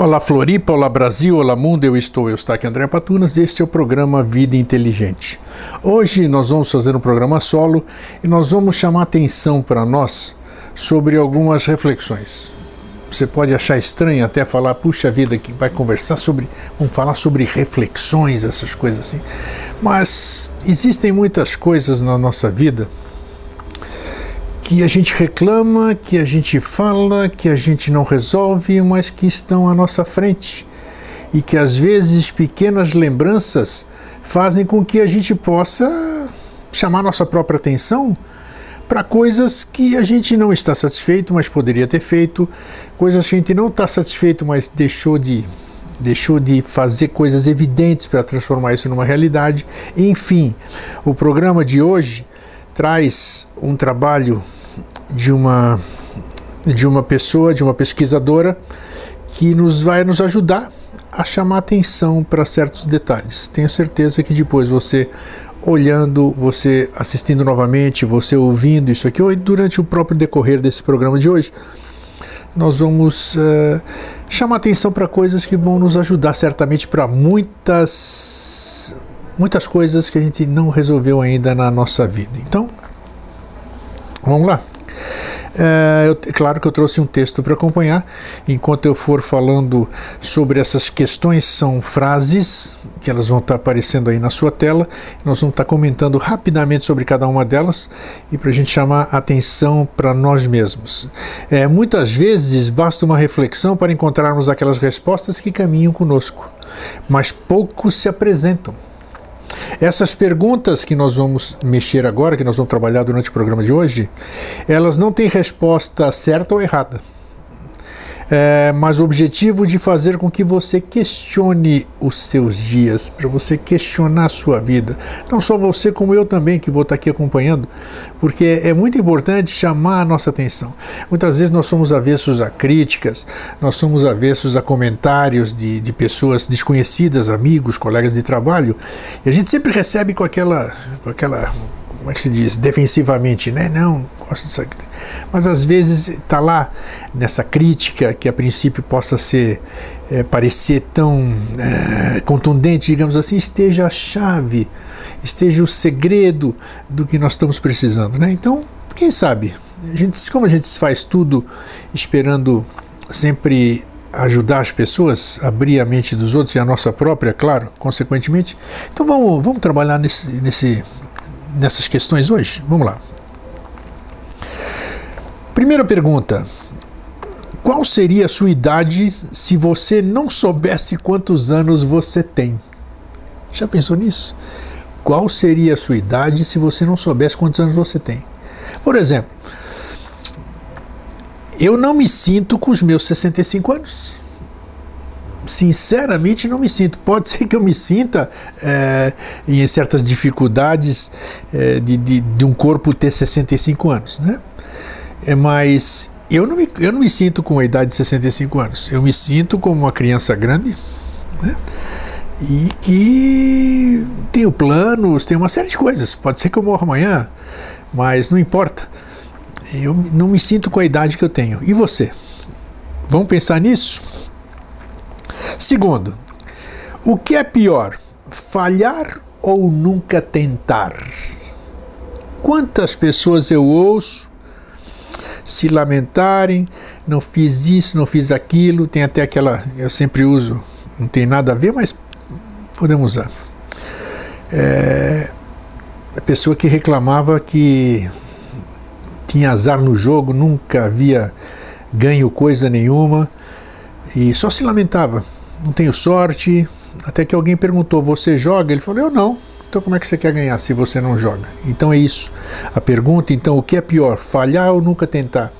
Olá Floripa, olá Brasil, olá mundo, eu estou, eu estou aqui André Patunas este é o programa Vida Inteligente. Hoje nós vamos fazer um programa solo e nós vamos chamar atenção para nós sobre algumas reflexões. Você pode achar estranho até falar, puxa vida, que vai conversar sobre, vamos falar sobre reflexões, essas coisas assim. Mas existem muitas coisas na nossa vida que a gente reclama, que a gente fala, que a gente não resolve, mas que estão à nossa frente. E que às vezes pequenas lembranças fazem com que a gente possa chamar nossa própria atenção para coisas que a gente não está satisfeito, mas poderia ter feito, coisas que a gente não está satisfeito, mas deixou de deixou de fazer coisas evidentes para transformar isso numa realidade. Enfim, o programa de hoje traz um trabalho de uma de uma pessoa, de uma pesquisadora que nos vai nos ajudar a chamar atenção para certos detalhes. Tenho certeza que depois você olhando, você assistindo novamente, você ouvindo isso aqui, ou durante o próprio decorrer desse programa de hoje, nós vamos uh, chamar atenção para coisas que vão nos ajudar certamente para muitas muitas coisas que a gente não resolveu ainda na nossa vida. Então, vamos lá. É, eu, é claro que eu trouxe um texto para acompanhar. Enquanto eu for falando sobre essas questões, são frases que elas vão estar tá aparecendo aí na sua tela. Nós vamos estar tá comentando rapidamente sobre cada uma delas e para a gente chamar atenção para nós mesmos. É, muitas vezes basta uma reflexão para encontrarmos aquelas respostas que caminham conosco, mas poucos se apresentam. Essas perguntas que nós vamos mexer agora, que nós vamos trabalhar durante o programa de hoje, elas não têm resposta certa ou errada é, mas o objetivo de fazer com que você questione os seus dias, para você questionar a sua vida. Não só você, como eu também, que vou estar aqui acompanhando, porque é muito importante chamar a nossa atenção. Muitas vezes nós somos avessos a críticas, nós somos avessos a comentários de, de pessoas desconhecidas, amigos, colegas de trabalho, e a gente sempre recebe com aquela, com aquela como é que se diz, defensivamente, né? Não, gosto disso aqui. Mas às vezes está lá nessa crítica que a princípio possa ser é, parecer tão é, contundente, digamos assim, esteja a chave, esteja o segredo do que nós estamos precisando, né? Então, quem sabe? A gente, como a gente faz tudo esperando sempre ajudar as pessoas, abrir a mente dos outros e a nossa própria, claro, consequentemente. Então vamos, vamos trabalhar nesse, nesse, nessas questões hoje? Vamos lá. Primeira pergunta: Qual seria a sua idade se você não soubesse quantos anos você tem? Já pensou nisso? Qual seria a sua idade se você não soubesse quantos anos você tem? Por exemplo, eu não me sinto com os meus 65 anos sinceramente não me sinto. Pode ser que eu me sinta é, em certas dificuldades é, de, de, de, um corpo ter 65 anos, né? É, mas eu não, me, eu não me sinto com a idade de 65 anos. Eu me sinto como uma criança grande, né? E que tenho planos, tenho uma série de coisas. Pode ser que eu morra amanhã, mas não importa. Eu não me sinto com a idade que eu tenho. E você? Vamos pensar nisso? Segundo, o que é pior, falhar ou nunca tentar? Quantas pessoas eu ouço se lamentarem, não fiz isso, não fiz aquilo, tem até aquela, eu sempre uso, não tem nada a ver, mas podemos usar. É, a pessoa que reclamava que tinha azar no jogo, nunca havia ganho coisa nenhuma e só se lamentava não tenho sorte. Até que alguém perguntou: Você joga? Ele falou: Eu não. Então, como é que você quer ganhar se você não joga? Então, é isso. A pergunta: então, o que é pior, falhar ou nunca tentar?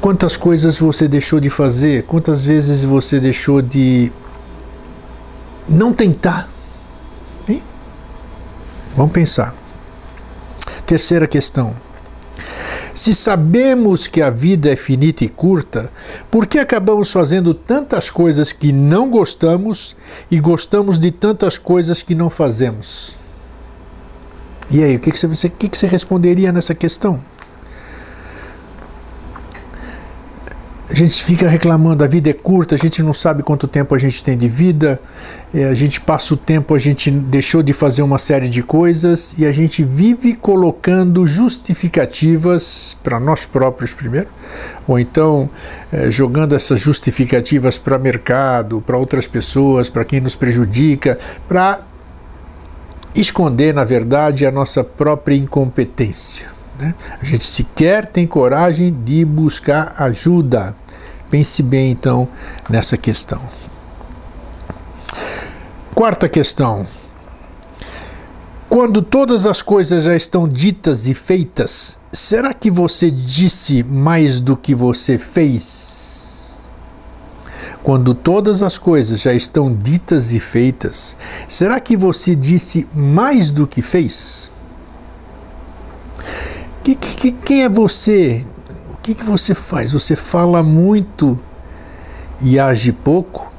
Quantas coisas você deixou de fazer? Quantas vezes você deixou de não tentar? Hein? Vamos pensar. Terceira questão. Se sabemos que a vida é finita e curta, por que acabamos fazendo tantas coisas que não gostamos e gostamos de tantas coisas que não fazemos? E aí, o que, que, você, o que, que você responderia nessa questão? A gente fica reclamando, a vida é curta, a gente não sabe quanto tempo a gente tem de vida, é, a gente passa o tempo, a gente deixou de fazer uma série de coisas e a gente vive colocando justificativas para nós próprios primeiro, ou então é, jogando essas justificativas para mercado, para outras pessoas, para quem nos prejudica, para esconder, na verdade, a nossa própria incompetência. Né? A gente sequer tem coragem de buscar ajuda. Pense bem então nessa questão. Quarta questão. Quando todas as coisas já estão ditas e feitas, será que você disse mais do que você fez? Quando todas as coisas já estão ditas e feitas, será que você disse mais do que fez? Que, que, quem é você que, que você faz? Você fala muito e age pouco?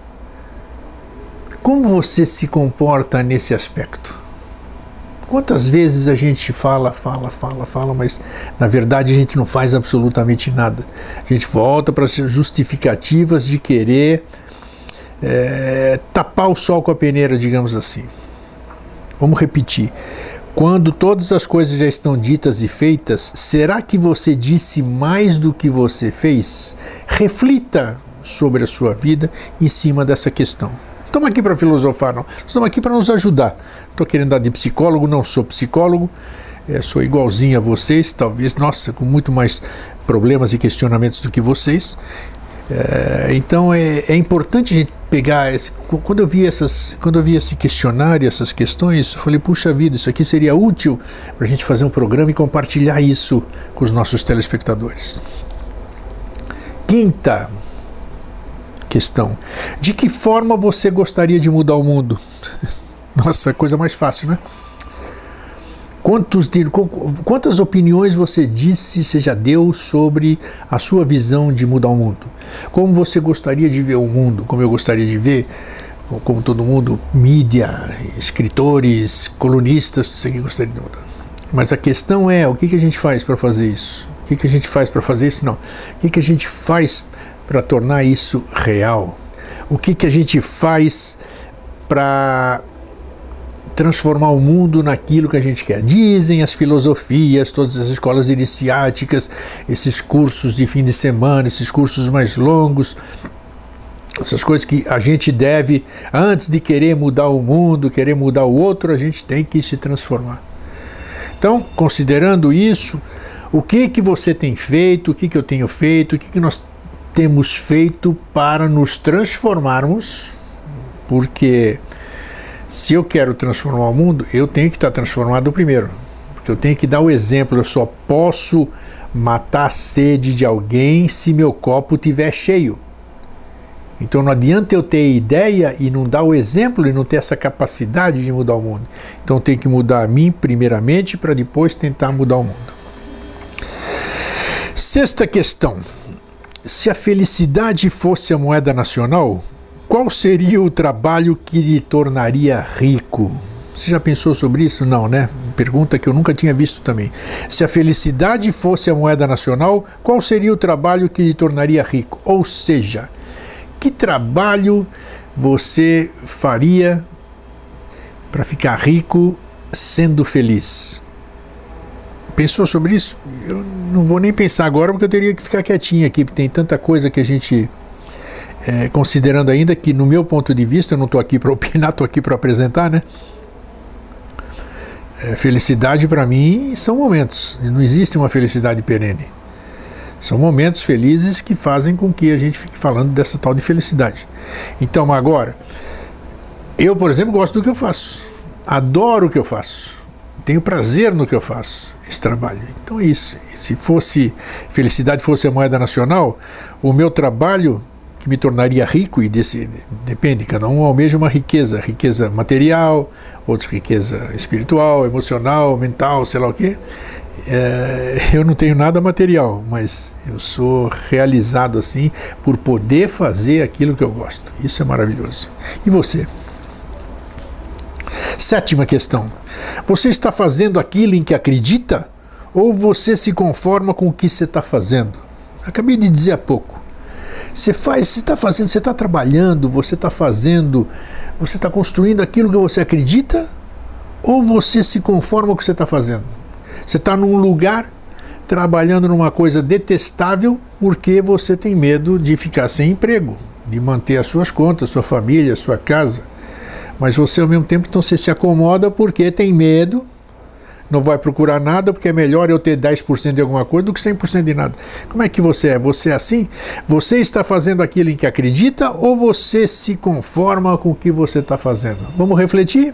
Como você se comporta nesse aspecto? Quantas vezes a gente fala, fala, fala, fala, mas na verdade a gente não faz absolutamente nada. A gente volta para as justificativas de querer é, tapar o sol com a peneira, digamos assim. Vamos repetir. Quando todas as coisas já estão ditas e feitas, será que você disse mais do que você fez? Reflita sobre a sua vida em cima dessa questão. Estamos aqui para filosofar, não. Estamos aqui para nos ajudar. Estou querendo dar de psicólogo, não sou psicólogo, é, sou igualzinho a vocês, talvez, nossa, com muito mais problemas e questionamentos do que vocês. É, então é, é, importante a gente pegar esse, quando eu vi essas quando eu vi esse questionário essas questões eu falei puxa vida isso aqui seria útil para a gente fazer um programa e compartilhar isso com os nossos telespectadores. Quinta questão. De que forma você gostaria de mudar o mundo? Nossa coisa mais fácil né Quantos, quantas opiniões você disse, você já deu sobre a sua visão de mudar o mundo? Como você gostaria de ver o mundo? Como eu gostaria de ver? Como todo mundo, mídia, escritores, colunistas, você que gostaria de mudar. Mas a questão é, o que, que a gente faz para fazer isso? O que, que a gente faz para fazer isso? Não. O que, que a gente faz para tornar isso real? O que, que a gente faz para transformar o mundo naquilo que a gente quer. Dizem as filosofias, todas as escolas iniciáticas, esses cursos de fim de semana, esses cursos mais longos, essas coisas que a gente deve, antes de querer mudar o mundo, querer mudar o outro, a gente tem que se transformar. Então, considerando isso, o que que você tem feito, o que que eu tenho feito, o que que nós temos feito para nos transformarmos, porque se eu quero transformar o mundo, eu tenho que estar transformado primeiro. Porque eu tenho que dar o exemplo. Eu só posso matar a sede de alguém se meu copo estiver cheio. Então não adianta eu ter ideia e não dar o exemplo e não ter essa capacidade de mudar o mundo. Então tem que mudar a mim primeiramente para depois tentar mudar o mundo. Sexta questão. Se a felicidade fosse a moeda nacional, qual seria o trabalho que lhe tornaria rico? Você já pensou sobre isso? Não, né? Pergunta que eu nunca tinha visto também. Se a felicidade fosse a moeda nacional, qual seria o trabalho que lhe tornaria rico? Ou seja, que trabalho você faria para ficar rico sendo feliz? Pensou sobre isso? Eu não vou nem pensar agora porque eu teria que ficar quietinho aqui, porque tem tanta coisa que a gente é, considerando ainda que, no meu ponto de vista, eu não estou aqui para opinar, estou aqui para apresentar, né? É, felicidade para mim são momentos, não existe uma felicidade perene. São momentos felizes que fazem com que a gente fique falando dessa tal de felicidade. Então, agora, eu, por exemplo, gosto do que eu faço, adoro o que eu faço, tenho prazer no que eu faço, esse trabalho. Então é isso. Se fosse felicidade fosse a moeda nacional, o meu trabalho que me tornaria rico e desse, depende, cada um almeja uma riqueza, riqueza material, outros riqueza espiritual, emocional, mental, sei lá o quê. É, eu não tenho nada material, mas eu sou realizado assim por poder fazer aquilo que eu gosto. Isso é maravilhoso. E você? Sétima questão: você está fazendo aquilo em que acredita ou você se conforma com o que você está fazendo? Acabei de dizer há pouco. Você faz, você está fazendo, você está trabalhando, você está fazendo, você está construindo aquilo que você acredita ou você se conforma com o que você está fazendo? Você está num lugar trabalhando numa coisa detestável porque você tem medo de ficar sem emprego, de manter as suas contas, sua família, sua casa. Mas você ao mesmo tempo então você se acomoda porque tem medo não vai procurar nada porque é melhor eu ter 10% de alguma coisa do que 100% de nada. Como é que você é? Você é assim? Você está fazendo aquilo em que acredita ou você se conforma com o que você está fazendo? Vamos refletir?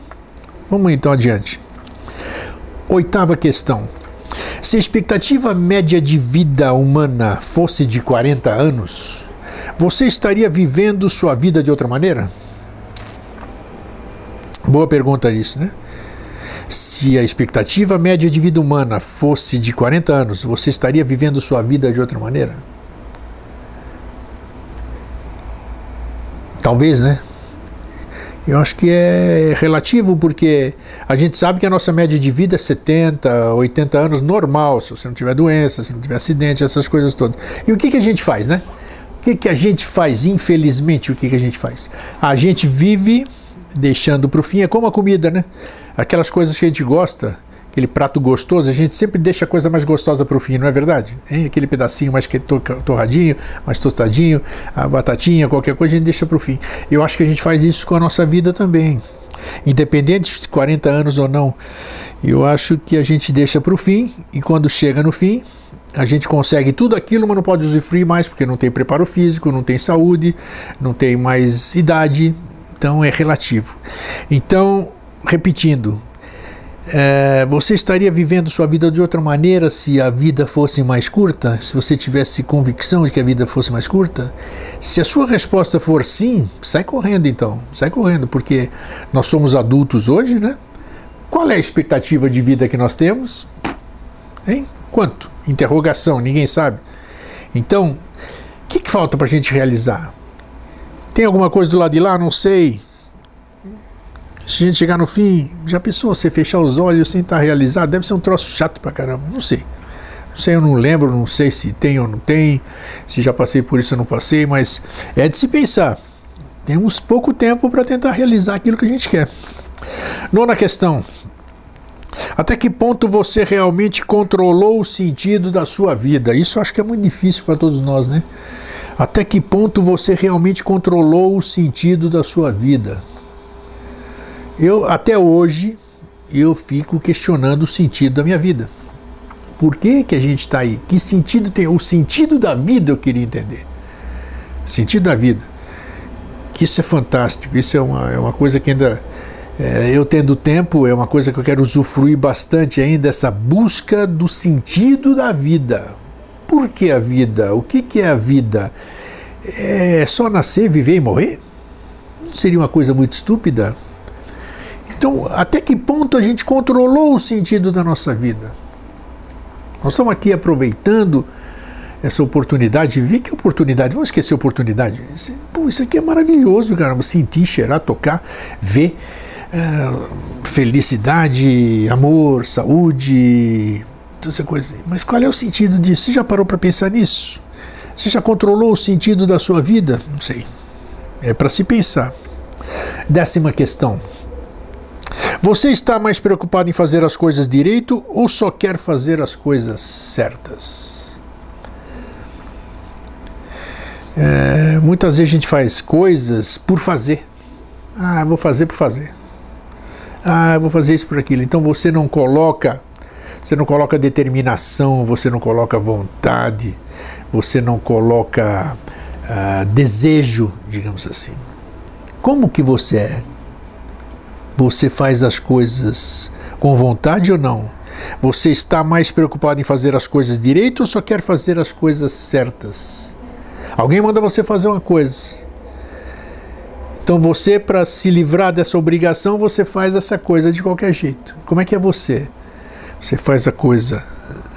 Vamos então adiante. Oitava questão. Se a expectativa média de vida humana fosse de 40 anos, você estaria vivendo sua vida de outra maneira? Boa pergunta isso, né? Se a expectativa média de vida humana fosse de 40 anos, você estaria vivendo sua vida de outra maneira? Talvez, né? Eu acho que é relativo porque a gente sabe que a nossa média de vida é 70, 80 anos normal, se você não tiver doença, se não tiver acidente, essas coisas todas. E o que, que a gente faz, né? O que, que a gente faz, infelizmente, o que, que a gente faz? A gente vive deixando para o fim, é como a comida, né? Aquelas coisas que a gente gosta, aquele prato gostoso, a gente sempre deixa a coisa mais gostosa para o fim, não é verdade? Hein? Aquele pedacinho mais torradinho, mais tostadinho, a batatinha, qualquer coisa, a gente deixa para o fim. Eu acho que a gente faz isso com a nossa vida também, independente de 40 anos ou não. Eu acho que a gente deixa para o fim e quando chega no fim, a gente consegue tudo aquilo, mas não pode usufruir mais porque não tem preparo físico, não tem saúde, não tem mais idade, então é relativo. Então, repetindo, é, você estaria vivendo sua vida de outra maneira se a vida fosse mais curta? Se você tivesse convicção de que a vida fosse mais curta? Se a sua resposta for sim, sai correndo então, sai correndo, porque nós somos adultos hoje, né? Qual é a expectativa de vida que nós temos? Hein? Quanto? Interrogação, ninguém sabe. Então, o que, que falta para a gente realizar? Tem alguma coisa do lado de lá? Não sei. Se a gente chegar no fim, já pensou você fechar os olhos sem estar realizado? Deve ser um troço chato pra caramba. Não sei. Não sei, eu não lembro, não sei se tem ou não tem, se já passei por isso ou não passei, mas é de se pensar. Temos pouco tempo para tentar realizar aquilo que a gente quer. Nona questão. Até que ponto você realmente controlou o sentido da sua vida? Isso acho que é muito difícil para todos nós, né? Até que ponto você realmente controlou o sentido da sua vida? Eu até hoje eu fico questionando o sentido da minha vida. Por que, que a gente está aí? Que sentido tem? O sentido da vida eu queria entender. O sentido da vida. Que isso é fantástico. Isso é uma, é uma coisa que ainda. É, eu tendo tempo, é uma coisa que eu quero usufruir bastante ainda, essa busca do sentido da vida. Por que a vida? O que, que é a vida? É só nascer, viver e morrer? Não seria uma coisa muito estúpida? Então, até que ponto a gente controlou o sentido da nossa vida? Nós estamos aqui aproveitando essa oportunidade, ver que oportunidade, vamos esquecer oportunidade. Pô, isso aqui é maravilhoso, caramba, sentir, cheirar, tocar, ver é, felicidade, amor, saúde, toda essa coisa. Mas qual é o sentido disso? Você já parou para pensar nisso? Você já controlou o sentido da sua vida? Não sei. É para se pensar. Décima questão. Você está mais preocupado em fazer as coisas direito ou só quer fazer as coisas certas? É, muitas vezes a gente faz coisas por fazer. Ah, vou fazer por fazer. Ah, vou fazer isso por aquilo. Então você não coloca, você não coloca determinação, você não coloca vontade, você não coloca ah, desejo, digamos assim. Como que você é? Você faz as coisas com vontade ou não? Você está mais preocupado em fazer as coisas direito ou só quer fazer as coisas certas? Alguém manda você fazer uma coisa. Então você, para se livrar dessa obrigação, você faz essa coisa de qualquer jeito. Como é que é você? Você faz a coisa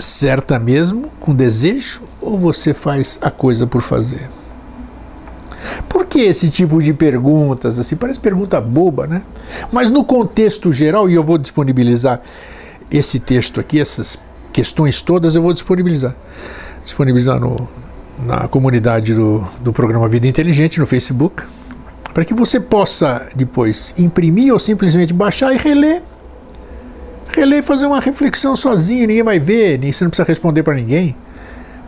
certa mesmo, com desejo, ou você faz a coisa por fazer? Por que esse tipo de perguntas? Assim, parece pergunta boba, né? Mas no contexto geral, e eu vou disponibilizar esse texto aqui, essas questões todas, eu vou disponibilizar. Disponibilizar no, na comunidade do, do programa Vida Inteligente no Facebook, para que você possa depois imprimir ou simplesmente baixar e reler. Reler e fazer uma reflexão sozinho, ninguém vai ver, nem você não precisa responder para ninguém.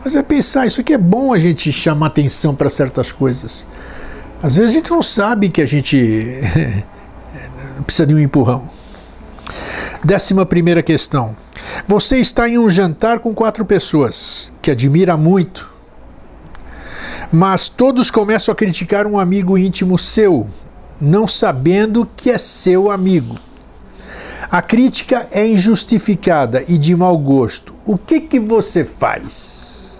Mas é pensar, isso aqui é bom a gente chamar atenção para certas coisas. Às vezes a gente não sabe que a gente precisa de um empurrão. Décima primeira questão. Você está em um jantar com quatro pessoas que admira muito, mas todos começam a criticar um amigo íntimo seu, não sabendo que é seu amigo. A crítica é injustificada e de mau gosto. O que, que você faz?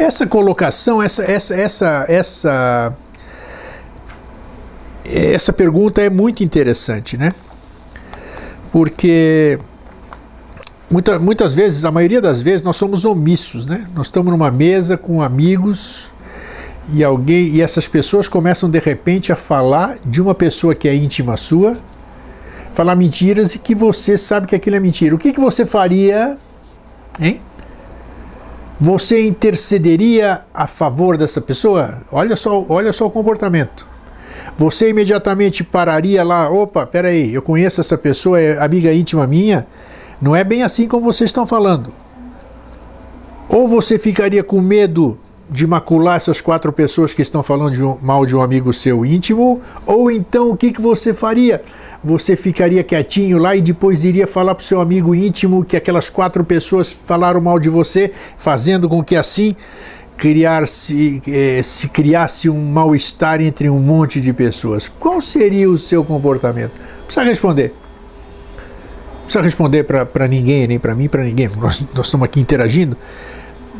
Essa colocação, essa, essa, essa, essa, essa pergunta é muito interessante, né? Porque muita, muitas vezes, a maioria das vezes, nós somos omissos, né? Nós estamos numa mesa com amigos e alguém e essas pessoas começam de repente a falar de uma pessoa que é íntima sua, falar mentiras e que você sabe que aquilo é mentira. O que, que você faria, hein? Você intercederia a favor dessa pessoa? Olha só, olha só o comportamento. Você imediatamente pararia lá, opa, peraí, eu conheço essa pessoa, é amiga íntima minha, não é bem assim como vocês estão falando. Ou você ficaria com medo de macular essas quatro pessoas que estão falando de um, mal de um amigo seu íntimo, ou então o que, que você faria? Você ficaria quietinho lá e depois iria falar para o seu amigo íntimo que aquelas quatro pessoas falaram mal de você, fazendo com que assim criar-se eh, se criasse um mal-estar entre um monte de pessoas. Qual seria o seu comportamento? Precisa responder precisa responder para ninguém, nem para mim, para ninguém. Nós, nós estamos aqui interagindo.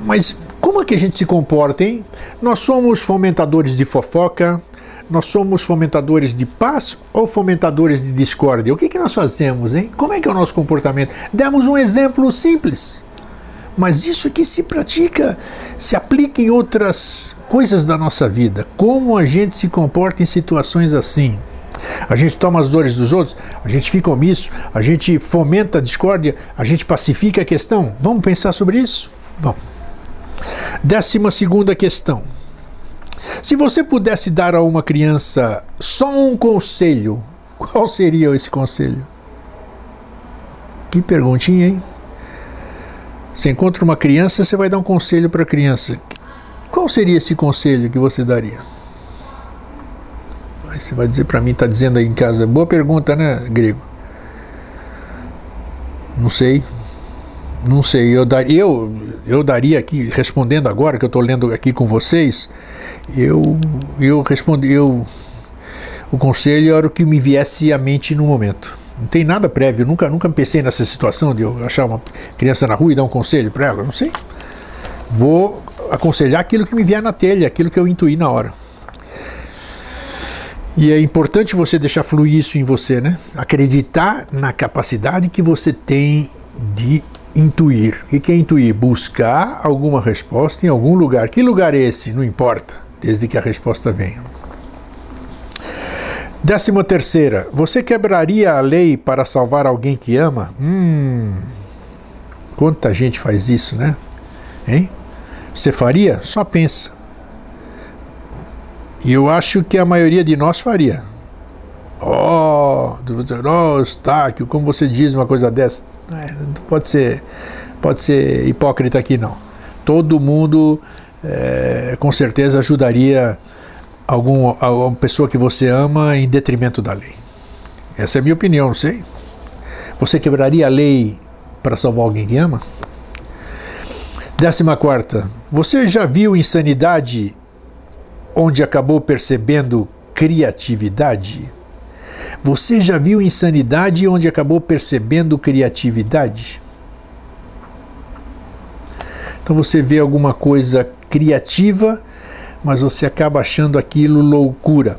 Mas como é que a gente se comporta, hein? Nós somos fomentadores de fofoca, nós somos fomentadores de paz ou fomentadores de discórdia? O que, que nós fazemos, hein? Como é que é o nosso comportamento? Demos um exemplo simples. Mas isso que se pratica, se aplica em outras coisas da nossa vida. Como a gente se comporta em situações assim? A gente toma as dores dos outros, a gente fica omisso, a gente fomenta a discórdia, a gente pacifica a questão. Vamos pensar sobre isso? Bom. Décima segunda questão. Se você pudesse dar a uma criança só um conselho, qual seria esse conselho? Que perguntinha, hein? Você encontra uma criança, você vai dar um conselho para a criança. Qual seria esse conselho que você daria? Aí você vai dizer para mim, está dizendo aí em casa. Boa pergunta, né, Grego? Não sei. Não sei. Eu, dar, eu, eu daria aqui, respondendo agora, que eu estou lendo aqui com vocês, eu, eu respondi. Eu, o conselho era o que me viesse à mente no momento. Não tem nada prévio, nunca, nunca pensei nessa situação de eu achar uma criança na rua e dar um conselho para ela, não sei. Vou aconselhar aquilo que me vier na telha, aquilo que eu intuí na hora. E é importante você deixar fluir isso em você, né? Acreditar na capacidade que você tem de intuir. O que é intuir? Buscar alguma resposta em algum lugar. Que lugar é esse? Não importa, desde que a resposta venha. Décima terceira, você quebraria a lei para salvar alguém que ama? Hum, quanta gente faz isso, né? Hein? Você faria? Só pensa. E eu acho que a maioria de nós faria. Oh, oh Estáquio, como você diz uma coisa dessa? É, não pode ser, pode ser hipócrita aqui não. Todo mundo é, com certeza ajudaria algum, alguma pessoa que você ama em detrimento da lei. Essa é a minha opinião, não sei. Você quebraria a lei para salvar alguém que ama? Décima quarta. Você já viu insanidade onde acabou percebendo criatividade? Você já viu insanidade onde acabou percebendo criatividade? Então você vê alguma coisa criativa, mas você acaba achando aquilo loucura.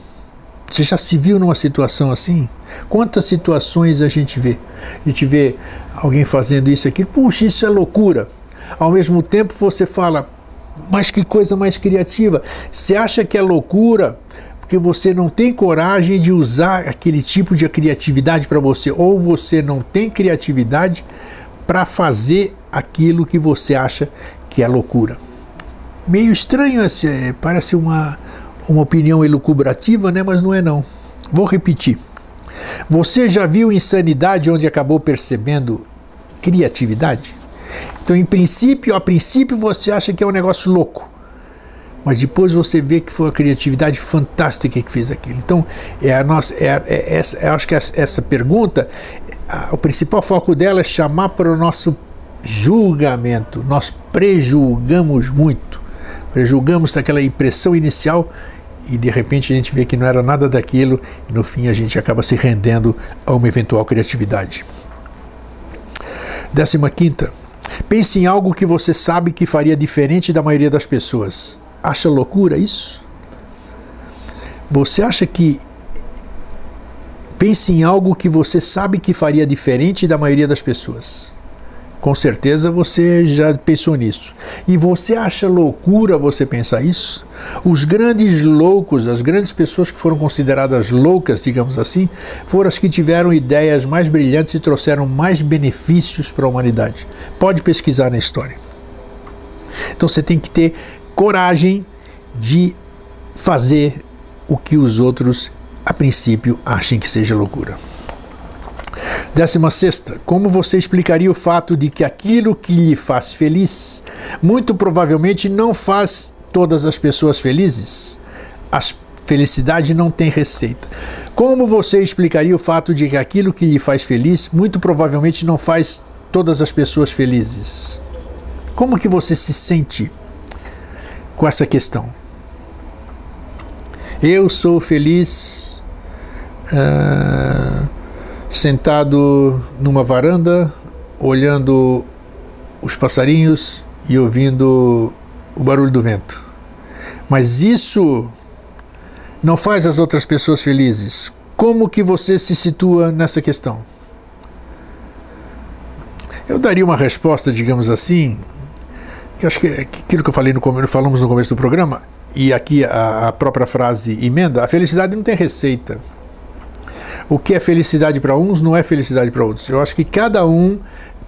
Você já se viu numa situação assim? Quantas situações a gente vê? A gente vê alguém fazendo isso aqui, puxa, isso é loucura. Ao mesmo tempo você fala, mas que coisa mais criativa. Você acha que é loucura porque você não tem coragem de usar aquele tipo de criatividade para você, ou você não tem criatividade para fazer aquilo que você acha que é loucura. Meio estranho, esse, parece uma, uma opinião elucubrativa, né? mas não é não. Vou repetir. Você já viu insanidade onde acabou percebendo criatividade? Então, em princípio, a princípio você acha que é um negócio louco, mas depois você vê que foi uma criatividade fantástica que fez aquilo. Então, é a nossa, é, é eu acho que essa, essa pergunta, a, o principal foco dela é chamar para o nosso julgamento. Nós prejulgamos muito, prejulgamos aquela impressão inicial e de repente a gente vê que não era nada daquilo e no fim a gente acaba se rendendo a uma eventual criatividade. Décima quinta, pense em algo que você sabe que faria diferente da maioria das pessoas. Acha loucura isso? Você acha que pense em algo que você sabe que faria diferente da maioria das pessoas. Com certeza você já pensou nisso. E você acha loucura você pensar isso? Os grandes loucos, as grandes pessoas que foram consideradas loucas, digamos assim, foram as que tiveram ideias mais brilhantes e trouxeram mais benefícios para a humanidade. Pode pesquisar na história. Então você tem que ter coragem de fazer o que os outros, a princípio, achem que seja loucura. Décima sexta, como você explicaria o fato de que aquilo que lhe faz feliz, muito provavelmente não faz todas as pessoas felizes? A felicidade não tem receita. Como você explicaria o fato de que aquilo que lhe faz feliz, muito provavelmente não faz todas as pessoas felizes? Como que você se sente com essa questão? Eu sou feliz. Uh, sentado numa varanda, olhando os passarinhos e ouvindo o barulho do vento. Mas isso não faz as outras pessoas felizes. Como que você se situa nessa questão? Eu daria uma resposta, digamos assim, que acho que é aquilo que eu falei no falamos no começo do programa, e aqui a, a própria frase emenda, a felicidade não tem receita o que é felicidade para uns não é felicidade para outros. Eu acho que cada um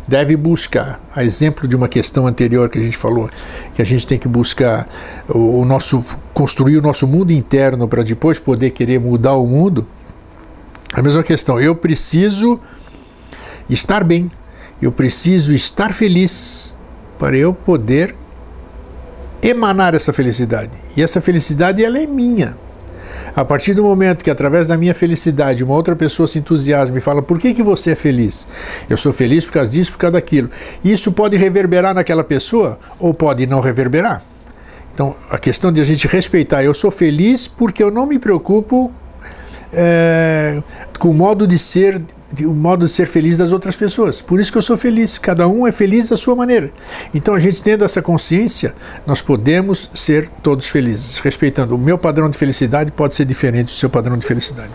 deve buscar, a exemplo de uma questão anterior que a gente falou, que a gente tem que buscar o, o nosso construir o nosso mundo interno para depois poder querer mudar o mundo. A mesma questão, eu preciso estar bem, eu preciso estar feliz para eu poder emanar essa felicidade. E essa felicidade ela é minha. A partir do momento que, através da minha felicidade, uma outra pessoa se entusiasma e fala: por que, que você é feliz? Eu sou feliz por causa disso, por causa daquilo. Isso pode reverberar naquela pessoa ou pode não reverberar. Então, a questão de a gente respeitar: eu sou feliz porque eu não me preocupo é, com o modo de ser o modo de ser feliz das outras pessoas. Por isso que eu sou feliz. Cada um é feliz da sua maneira. Então, a gente tendo essa consciência, nós podemos ser todos felizes, respeitando. O meu padrão de felicidade pode ser diferente do seu padrão de felicidade.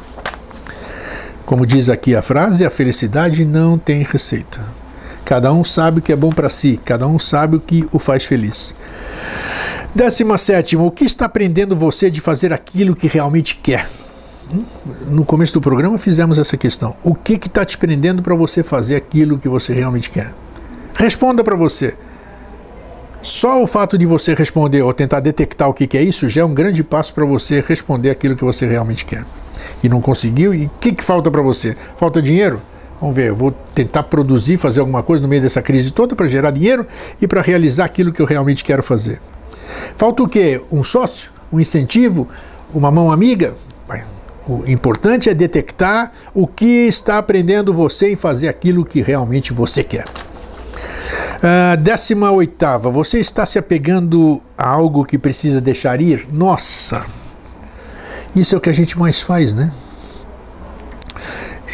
Como diz aqui a frase, a felicidade não tem receita. Cada um sabe o que é bom para si, cada um sabe o que o faz feliz. Décima sétima, o que está prendendo você de fazer aquilo que realmente quer? No começo do programa fizemos essa questão. O que está te prendendo para você fazer aquilo que você realmente quer? Responda para você. Só o fato de você responder ou tentar detectar o que, que é isso já é um grande passo para você responder aquilo que você realmente quer. E não conseguiu, e o que, que falta para você? Falta dinheiro? Vamos ver, eu vou tentar produzir, fazer alguma coisa no meio dessa crise toda para gerar dinheiro e para realizar aquilo que eu realmente quero fazer. Falta o quê? Um sócio? Um incentivo? Uma mão amiga? O importante é detectar o que está aprendendo você em fazer aquilo que realmente você quer. Uh, décima oitava, você está se apegando a algo que precisa deixar ir? Nossa! Isso é o que a gente mais faz, né?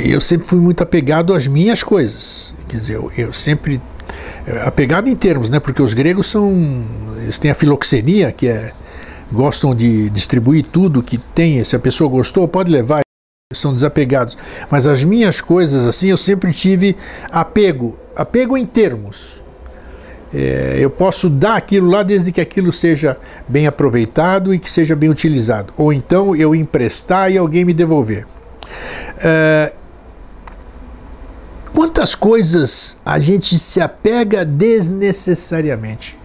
Eu sempre fui muito apegado às minhas coisas. Quer dizer, eu, eu sempre. Eh, apegado em termos, né? Porque os gregos são. Eles têm a filoxenia, que é gostam de distribuir tudo que tem. Se a pessoa gostou, pode levar. São desapegados. Mas as minhas coisas, assim, eu sempre tive apego. Apego em termos. É, eu posso dar aquilo lá desde que aquilo seja bem aproveitado e que seja bem utilizado. Ou então eu emprestar e alguém me devolver. É, quantas coisas a gente se apega desnecessariamente?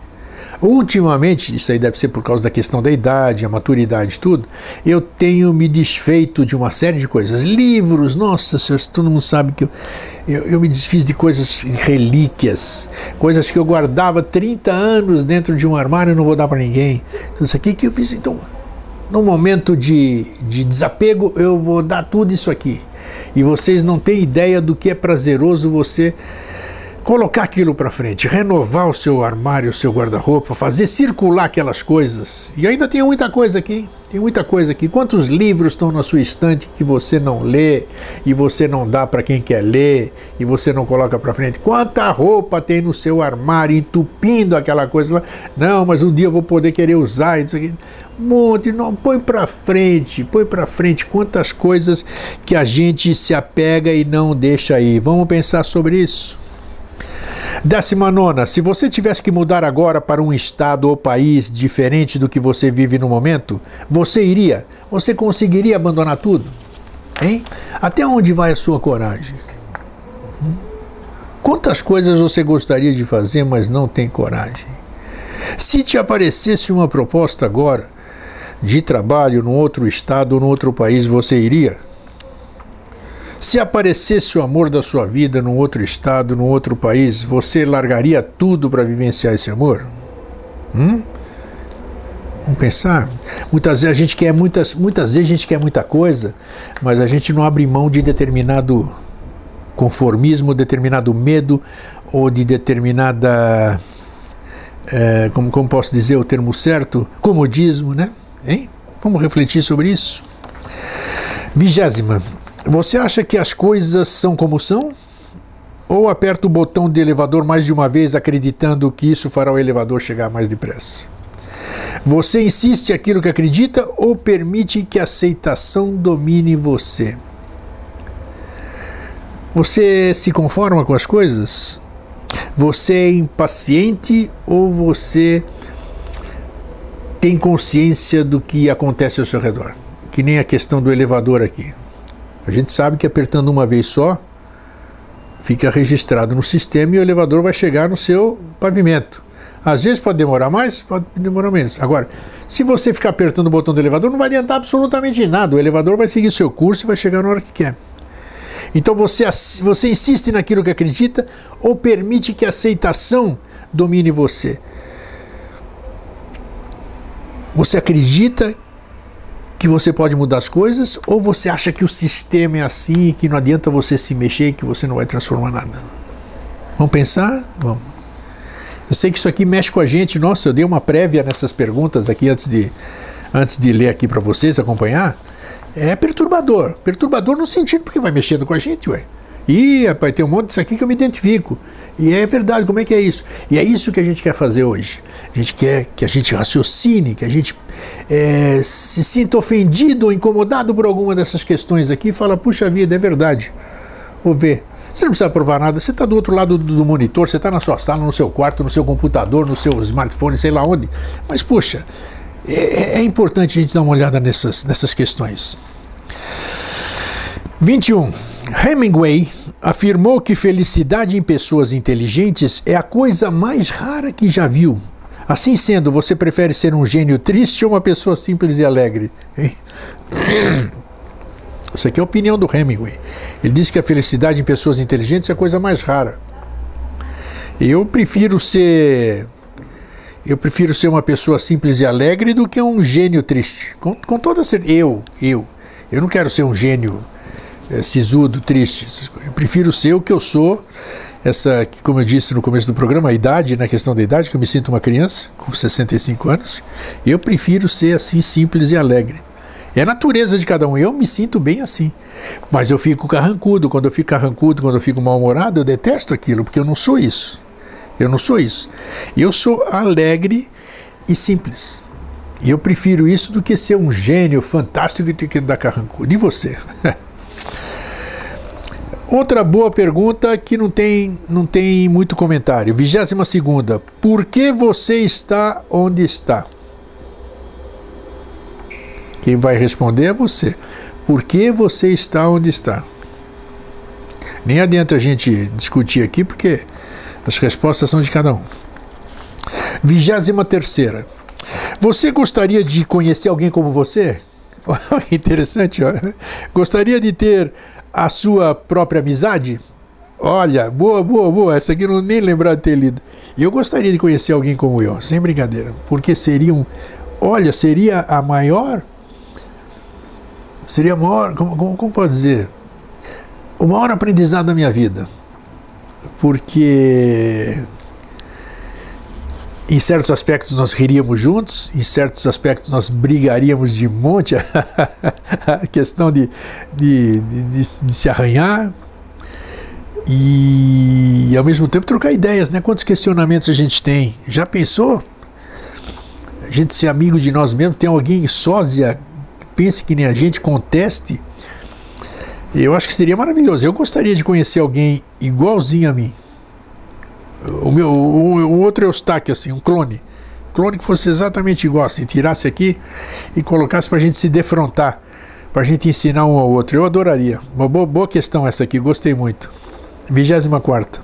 Ultimamente, isso aí deve ser por causa da questão da idade, a maturidade, tudo, eu tenho me desfeito de uma série de coisas. Livros, nossa senhora, todo mundo sabe que eu, eu, eu, me desfiz de coisas, relíquias, coisas que eu guardava 30 anos dentro de um armário e não vou dar para ninguém. Então, isso aqui que eu fiz, então, no momento de, de desapego, eu vou dar tudo isso aqui. E vocês não têm ideia do que é prazeroso você colocar aquilo para frente, renovar o seu armário, o seu guarda-roupa, fazer circular aquelas coisas. E ainda tem muita coisa aqui, tem muita coisa aqui. Quantos livros estão na sua estante que você não lê e você não dá para quem quer ler e você não coloca para frente? Quanta roupa tem no seu armário entupindo aquela coisa lá? Não, mas um dia eu vou poder querer usar isso aqui. Um monte, não, põe para frente, põe para frente quantas coisas que a gente se apega e não deixa aí. Vamos pensar sobre isso. Décima nona, se você tivesse que mudar agora para um estado ou país diferente do que você vive no momento, você iria? Você conseguiria abandonar tudo? Hein? Até onde vai a sua coragem? Hum? Quantas coisas você gostaria de fazer, mas não tem coragem? Se te aparecesse uma proposta agora de trabalho num outro estado ou num outro país, você iria? Se aparecesse o amor da sua vida num outro estado, num outro país, você largaria tudo para vivenciar esse amor? Hum? Vamos pensar. Muitas vezes a gente quer muitas, muitas vezes a gente quer muita coisa, mas a gente não abre mão de determinado conformismo, determinado medo ou de determinada, é, como, como posso dizer o termo certo, comodismo, né? Hein? Vamos refletir sobre isso. Vigésima, você acha que as coisas são como são? Ou aperta o botão de elevador mais de uma vez acreditando que isso fará o elevador chegar mais depressa? Você insiste aquilo que acredita ou permite que a aceitação domine você? Você se conforma com as coisas? Você é impaciente ou você tem consciência do que acontece ao seu redor? Que nem a questão do elevador aqui. A gente sabe que apertando uma vez só, fica registrado no sistema e o elevador vai chegar no seu pavimento. Às vezes pode demorar mais, pode demorar menos. Agora, se você ficar apertando o botão do elevador, não vai adiantar absolutamente nada. O elevador vai seguir seu curso e vai chegar na hora que quer. Então você, você insiste naquilo que acredita ou permite que a aceitação domine você? Você acredita que você pode mudar as coisas ou você acha que o sistema é assim, que não adianta você se mexer, que você não vai transformar nada? Vamos pensar? Vamos. Eu sei que isso aqui mexe com a gente. Nossa, eu dei uma prévia nessas perguntas aqui antes de, antes de ler aqui para vocês acompanhar. É perturbador. Perturbador no sentido porque vai mexendo com a gente, ué. Ih, rapaz, tem um monte disso aqui que eu me identifico. E é verdade, como é que é isso? E é isso que a gente quer fazer hoje. A gente quer que a gente raciocine, que a gente é, se sinta ofendido ou incomodado por alguma dessas questões aqui e fala, puxa vida, é verdade. Vou ver. Você não precisa provar nada, você está do outro lado do, monitor, você está na sua sala, no seu quarto, no seu computador, no seu smartphone, sei lá onde. Mas, puxa, é, é, é importante a gente dar uma olhada nessas, nessas questões. 21. Hemingway afirmou que felicidade em pessoas inteligentes é a coisa mais rara que já viu. Assim sendo, você prefere ser um gênio triste ou uma pessoa simples e alegre? Isso aqui é a opinião do Hemingway. Ele diz que a felicidade em pessoas inteligentes é a coisa mais rara. Eu prefiro ser eu prefiro ser uma pessoa simples e alegre do que um gênio triste. Com, com toda certeza. Eu, eu. Eu não quero ser um gênio é, sisudo, triste. Eu prefiro ser o que eu sou essa, como eu disse no começo do programa, a idade, na questão da idade, que eu me sinto uma criança com 65 anos, eu prefiro ser assim simples e alegre. É a natureza de cada um. Eu me sinto bem assim. Mas eu fico carrancudo. Quando eu fico carrancudo, quando eu fico mal-humorado, eu detesto aquilo, porque eu não sou isso. Eu não sou isso. Eu sou alegre e simples. E eu prefiro isso do que ser um gênio fantástico e ter que dar carrancudo. E você? Outra boa pergunta que não tem, não tem muito comentário. 22 segunda. Por que você está onde está? Quem vai responder é você. Por que você está onde está? Nem adianta a gente discutir aqui porque as respostas são de cada um. Vigésima terceira. Você gostaria de conhecer alguém como você? Interessante, ó. Gostaria de ter a sua própria amizade? Olha, boa, boa, boa. Essa aqui eu não nem lembrar de ter lido. Eu gostaria de conhecer alguém como eu, sem brincadeira, porque seria um, olha, seria a maior, seria a maior, como, como, como pode dizer, o maior aprendizado da minha vida, porque em certos aspectos nós riríamos juntos, em certos aspectos nós brigaríamos de monte, a questão de, de, de, de, se arranhar, e ao mesmo tempo trocar ideias, né? Quantos questionamentos a gente tem? Já pensou? A gente ser amigo de nós mesmos, tem alguém sósia, pense que nem a gente, conteste. Eu acho que seria maravilhoso. Eu gostaria de conhecer alguém igualzinho a mim. O meu, o, o outro Eustáquio, assim, um clone. Clone que fosse exatamente igual, assim, tirasse aqui e colocasse para a gente se defrontar, para a gente ensinar um ao outro. Eu adoraria. Uma boa, boa questão essa aqui, gostei muito. 24.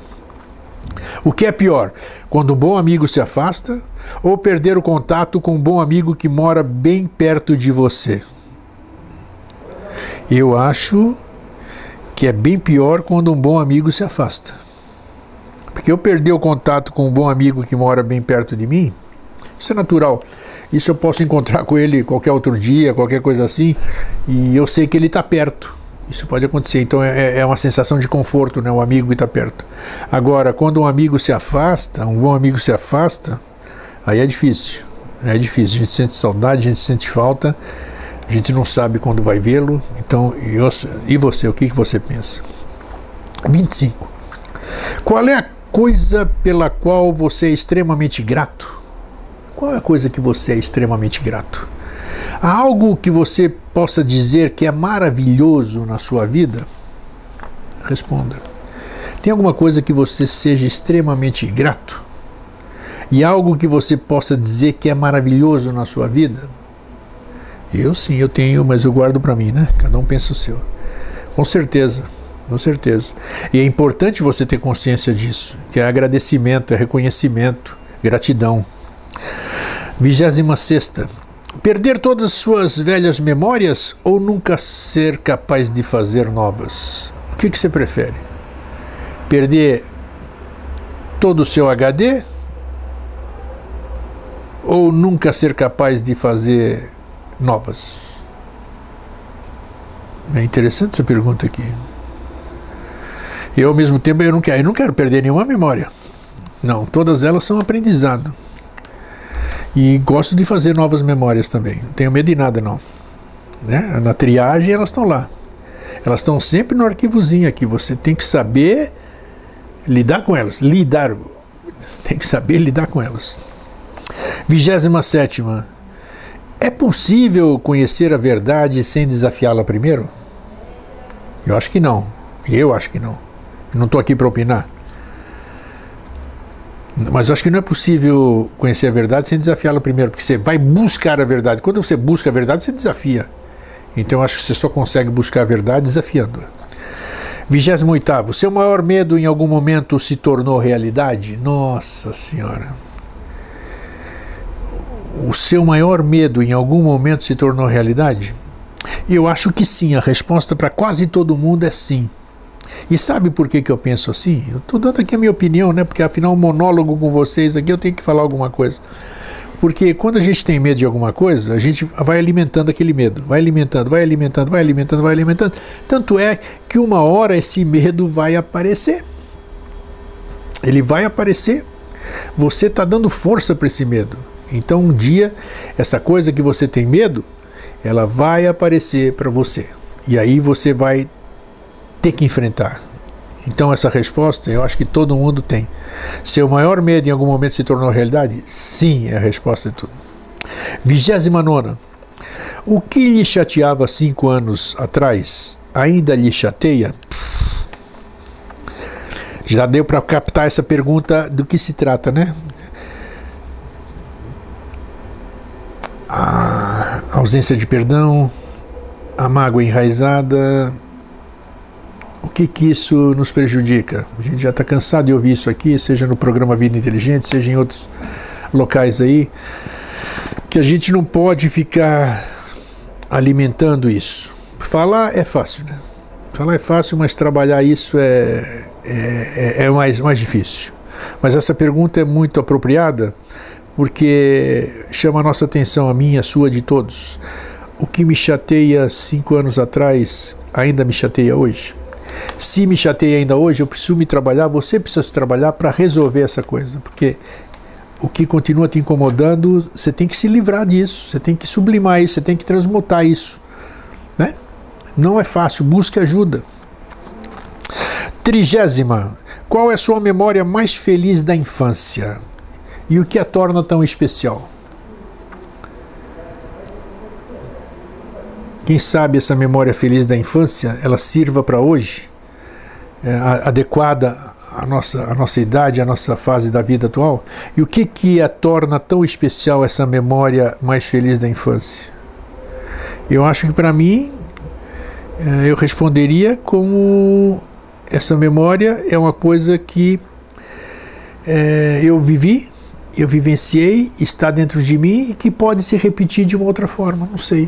O que é pior? Quando um bom amigo se afasta ou perder o contato com um bom amigo que mora bem perto de você? Eu acho que é bem pior quando um bom amigo se afasta. Porque eu perder o contato com um bom amigo que mora bem perto de mim, isso é natural. Isso eu posso encontrar com ele qualquer outro dia, qualquer coisa assim, e eu sei que ele está perto. Isso pode acontecer. Então é, é uma sensação de conforto, né? O amigo está perto. Agora, quando um amigo se afasta, um bom amigo se afasta, aí é difícil. É difícil. A gente sente saudade, a gente sente falta, a gente não sabe quando vai vê-lo. Então, eu, e você? O que, que você pensa? 25. Qual é a coisa pela qual você é extremamente grato? Qual é a coisa que você é extremamente grato? Há algo que você possa dizer que é maravilhoso na sua vida? Responda. Tem alguma coisa que você seja extremamente grato? E algo que você possa dizer que é maravilhoso na sua vida? Eu sim, eu tenho, mas eu guardo para mim, né? Cada um pensa o seu. Com certeza, com certeza. E é importante você ter consciência disso, que é agradecimento, é reconhecimento, gratidão. Vigésima sexta. Perder todas as suas velhas memórias ou nunca ser capaz de fazer novas? O que, que você prefere? Perder todo o seu HD ou nunca ser capaz de fazer novas? É interessante essa pergunta aqui. E ao mesmo tempo eu não quero, eu não quero perder nenhuma memória. Não, todas elas são aprendizado. E gosto de fazer novas memórias também. Não tenho medo de nada, não. Né? Na triagem elas estão lá. Elas estão sempre no arquivozinho aqui. Você tem que saber lidar com elas. Lidar. Tem que saber lidar com elas. 27. É possível conhecer a verdade sem desafiá-la primeiro? Eu acho que não. Eu acho que não. Não estou aqui para opinar. Mas acho que não é possível conhecer a verdade sem desafiá-la primeiro, porque você vai buscar a verdade. Quando você busca a verdade, você desafia. Então acho que você só consegue buscar a verdade desafiando-a. 28. Seu maior medo em algum momento se tornou realidade? Nossa Senhora. O seu maior medo em algum momento se tornou realidade? Eu acho que sim. A resposta para quase todo mundo é sim. E sabe por que, que eu penso assim? Eu estou dando aqui a minha opinião, né? Porque afinal, um monólogo com vocês aqui eu tenho que falar alguma coisa. Porque quando a gente tem medo de alguma coisa, a gente vai alimentando aquele medo, vai alimentando, vai alimentando, vai alimentando, vai alimentando. Tanto é que uma hora esse medo vai aparecer. Ele vai aparecer. Você está dando força para esse medo. Então um dia, essa coisa que você tem medo, ela vai aparecer para você. E aí você vai ter que enfrentar. Então, essa resposta eu acho que todo mundo tem. Seu maior medo em algum momento se tornou realidade? Sim, é a resposta de tudo. 29. O que lhe chateava cinco anos atrás ainda lhe chateia? Já deu para captar essa pergunta do que se trata, né? A ausência de perdão, a mágoa enraizada, o que, que isso nos prejudica? A gente já está cansado de ouvir isso aqui, seja no programa Vida Inteligente, seja em outros locais aí que a gente não pode ficar alimentando isso. Falar é fácil, né? Falar é fácil, mas trabalhar isso é, é, é, é mais, mais difícil. Mas essa pergunta é muito apropriada porque chama a nossa atenção, a minha, a sua, de todos. O que me chateia cinco anos atrás ainda me chateia hoje. Se me chateia ainda hoje, eu preciso me trabalhar, você precisa se trabalhar para resolver essa coisa, porque o que continua te incomodando, você tem que se livrar disso, você tem que sublimar isso, você tem que transmutar isso. Né? Não é fácil, busque ajuda. Trigésima, qual é a sua memória mais feliz da infância? E o que a torna tão especial? Quem sabe essa memória feliz da infância ela sirva para hoje, é, adequada à nossa, à nossa idade, à nossa fase da vida atual? E o que, que a torna tão especial essa memória mais feliz da infância? Eu acho que para mim, é, eu responderia como essa memória é uma coisa que é, eu vivi, eu vivenciei, está dentro de mim e que pode se repetir de uma outra forma, não sei.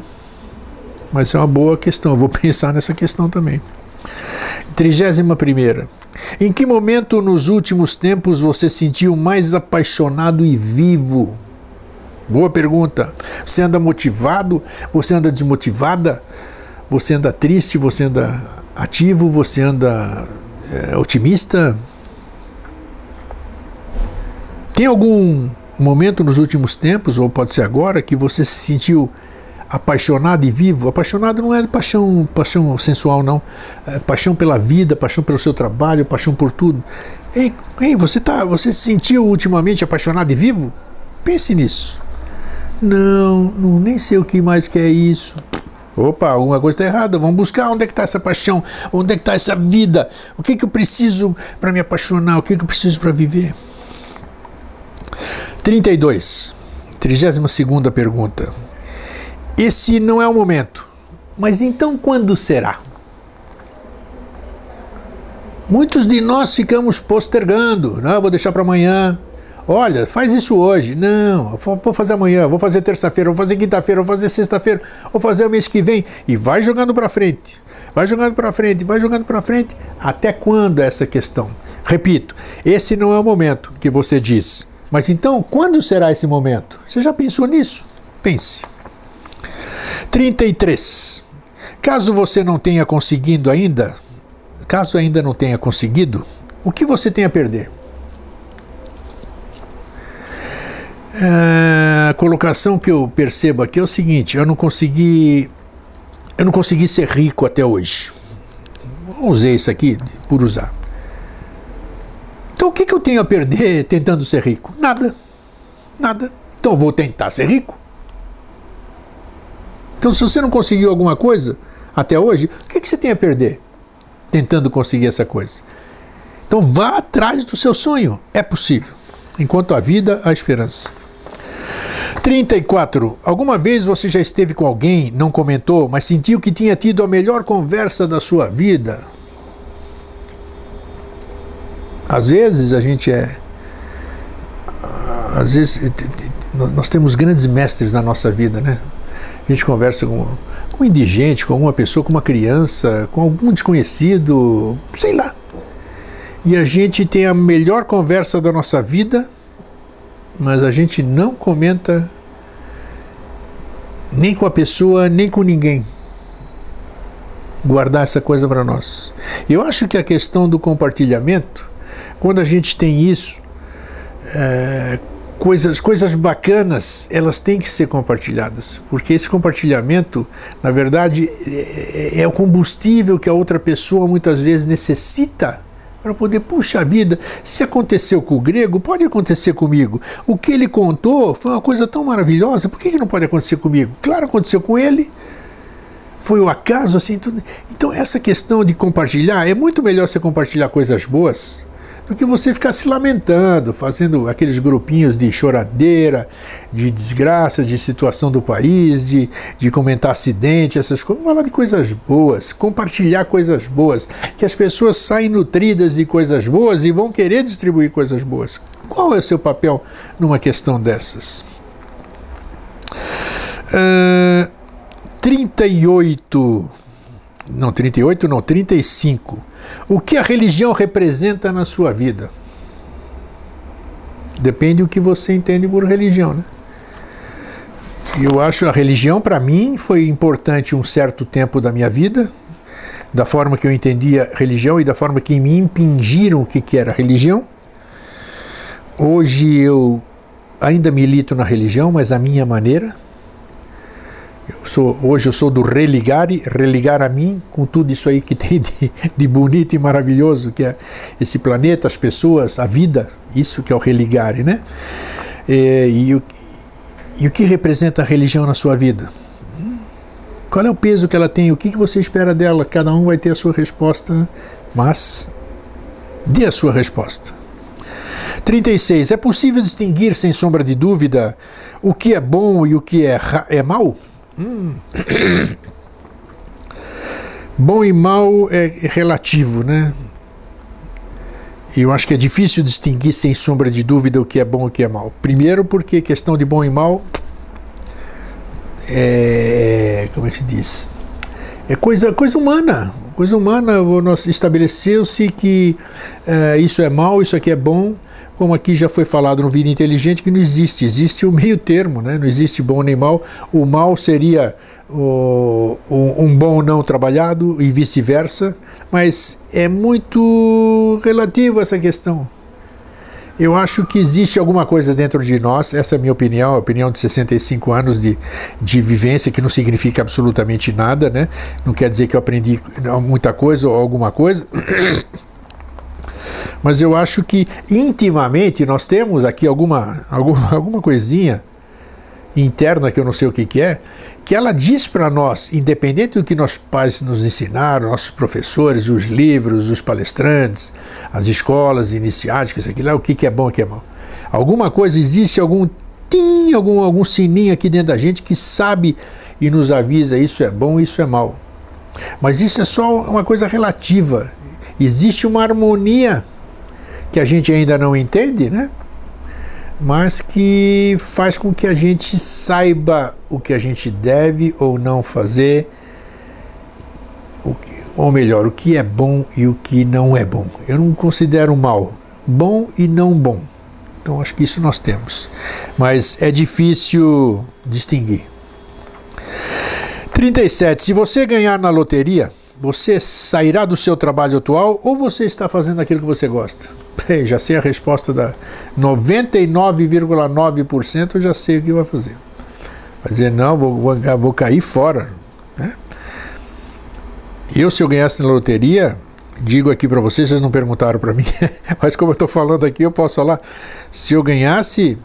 Mas é uma boa questão, eu vou pensar nessa questão também. Trigésima primeira. Em que momento nos últimos tempos você sentiu mais apaixonado e vivo? Boa pergunta. Você anda motivado? Você anda desmotivada? Você anda triste? Você anda ativo? Você anda é, otimista? Tem algum momento nos últimos tempos, ou pode ser agora, que você se sentiu apaixonado e vivo, apaixonado não é paixão, paixão sensual, não. É paixão pela vida, paixão pelo seu trabalho, paixão por tudo. Ei, ei, você, tá, você se sentiu ultimamente apaixonado e vivo? Pense nisso. Não, não nem sei o que mais que é isso. Opa, alguma coisa está errada. Vamos buscar onde é que está essa paixão, onde é que está essa vida. O que, que eu preciso para me apaixonar? O que, que eu preciso para viver? 32. 32 segunda pergunta. Esse não é o momento. Mas então quando será? Muitos de nós ficamos postergando. Não, vou deixar para amanhã. Olha, faz isso hoje. Não, vou fazer amanhã, vou fazer terça-feira, vou fazer quinta-feira, vou fazer sexta-feira, vou fazer o mês que vem. E vai jogando para frente. Vai jogando para frente, vai jogando para frente. Até quando essa questão? Repito, esse não é o momento que você diz. Mas então, quando será esse momento? Você já pensou nisso? Pense. 33. Caso você não tenha conseguido ainda, caso ainda não tenha conseguido, o que você tem a perder? É, a colocação que eu percebo aqui é o seguinte: eu não consegui, eu não consegui ser rico até hoje. Usei isso aqui por usar. Então o que, que eu tenho a perder tentando ser rico? Nada, nada. Então vou tentar ser rico. Então, se você não conseguiu alguma coisa até hoje, o que, que você tem a perder tentando conseguir essa coisa? Então, vá atrás do seu sonho. É possível. Enquanto a vida, a esperança. 34. Alguma vez você já esteve com alguém, não comentou, mas sentiu que tinha tido a melhor conversa da sua vida? Às vezes a gente é. Às vezes nós temos grandes mestres na nossa vida, né? A gente conversa com, um indigente, com alguma pessoa, com uma criança, com algum desconhecido, sei lá. E a gente tem a melhor conversa da nossa vida, mas a gente não comenta nem com a pessoa, nem com ninguém. Guardar essa coisa para nós. Eu acho que a questão do compartilhamento, quando a gente tem isso, é, coisas, coisas bacanas, elas têm que ser compartilhadas, porque esse compartilhamento, na verdade, é, é o combustível que a outra pessoa muitas vezes necessita para poder, puxa vida, se aconteceu com o grego, pode acontecer comigo. O que ele contou foi uma coisa tão maravilhosa, por que, que não pode acontecer comigo? Claro, aconteceu com ele, foi o acaso, assim, tudo. Então, essa questão de compartilhar, é muito melhor você compartilhar coisas boas do que você ficar se lamentando, fazendo aqueles grupinhos de choradeira, de desgraça, de situação do país, de, de comentar acidente, essas coisas. Falar de coisas boas, compartilhar coisas boas, que as pessoas saem nutridas de coisas boas e vão querer distribuir coisas boas. Qual é o seu papel numa questão dessas? Uh, 38. Não, 38 não, 35. O que a religião representa na sua vida? Depende do que você entende por religião, né? Eu acho a religião para mim foi importante um certo tempo da minha vida, da forma que eu entendia religião e da forma que me impingiram o que, que era religião. Hoje eu ainda milito na religião, mas a minha maneira eu sou, hoje eu sou do religar, religar a mim com tudo isso aí que tem de, de bonito e maravilhoso, que é esse planeta, as pessoas, a vida, isso que é o religar, né? É, e, o, e o que representa a religião na sua vida? Qual é o peso que ela tem? O que, que você espera dela? Cada um vai ter a sua resposta, mas dê a sua resposta. 36. É possível distinguir, sem sombra de dúvida, o que é bom e o que é, é mal? Hum. Bom e mal é relativo, né? Eu acho que é difícil distinguir sem sombra de dúvida o que é bom e o que é mal. Primeiro, porque questão de bom e mal é. Como é que se diz? É coisa, coisa humana. Coisa humana, estabeleceu-se que é, isso é mal, isso aqui é bom como aqui já foi falado no Vida Inteligente, que não existe, existe o meio termo, né? não existe bom nem mal. O mal seria o, um bom não trabalhado e vice-versa, mas é muito relativo essa questão. Eu acho que existe alguma coisa dentro de nós, essa é a minha opinião, a opinião de 65 anos de, de vivência, que não significa absolutamente nada, né? Não quer dizer que eu aprendi muita coisa ou alguma coisa. mas eu acho que intimamente nós temos aqui alguma, alguma, alguma coisinha interna que eu não sei o que, que é, que ela diz para nós, independente do que nossos pais nos ensinaram, nossos professores, os livros, os palestrantes, as escolas iniciáticas, aquilo lá, o que, que é bom o que é mal. Alguma coisa existe, algum tim, algum, algum sininho aqui dentro da gente que sabe e nos avisa isso é bom, isso é mal. Mas isso é só uma coisa relativa. Existe uma harmonia que a gente ainda não entende, né? Mas que faz com que a gente saiba o que a gente deve ou não fazer, ou melhor, o que é bom e o que não é bom. Eu não considero mal, bom e não bom. Então acho que isso nós temos. Mas é difícil distinguir. 37. Se você ganhar na loteria, você sairá do seu trabalho atual ou você está fazendo aquilo que você gosta? já sei a resposta da 99,9%, eu já sei o que vai fazer. Vai dizer, não, vou, vou, vou cair fora. Né? Eu, se eu ganhasse na loteria, digo aqui para vocês, vocês não perguntaram para mim, mas como eu estou falando aqui, eu posso falar. Se eu ganhasse,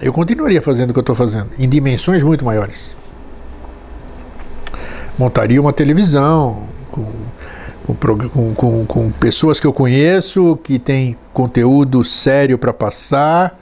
eu continuaria fazendo o que eu estou fazendo, em dimensões muito maiores. Montaria uma televisão com com, com, com pessoas que eu conheço, que têm conteúdo sério para passar,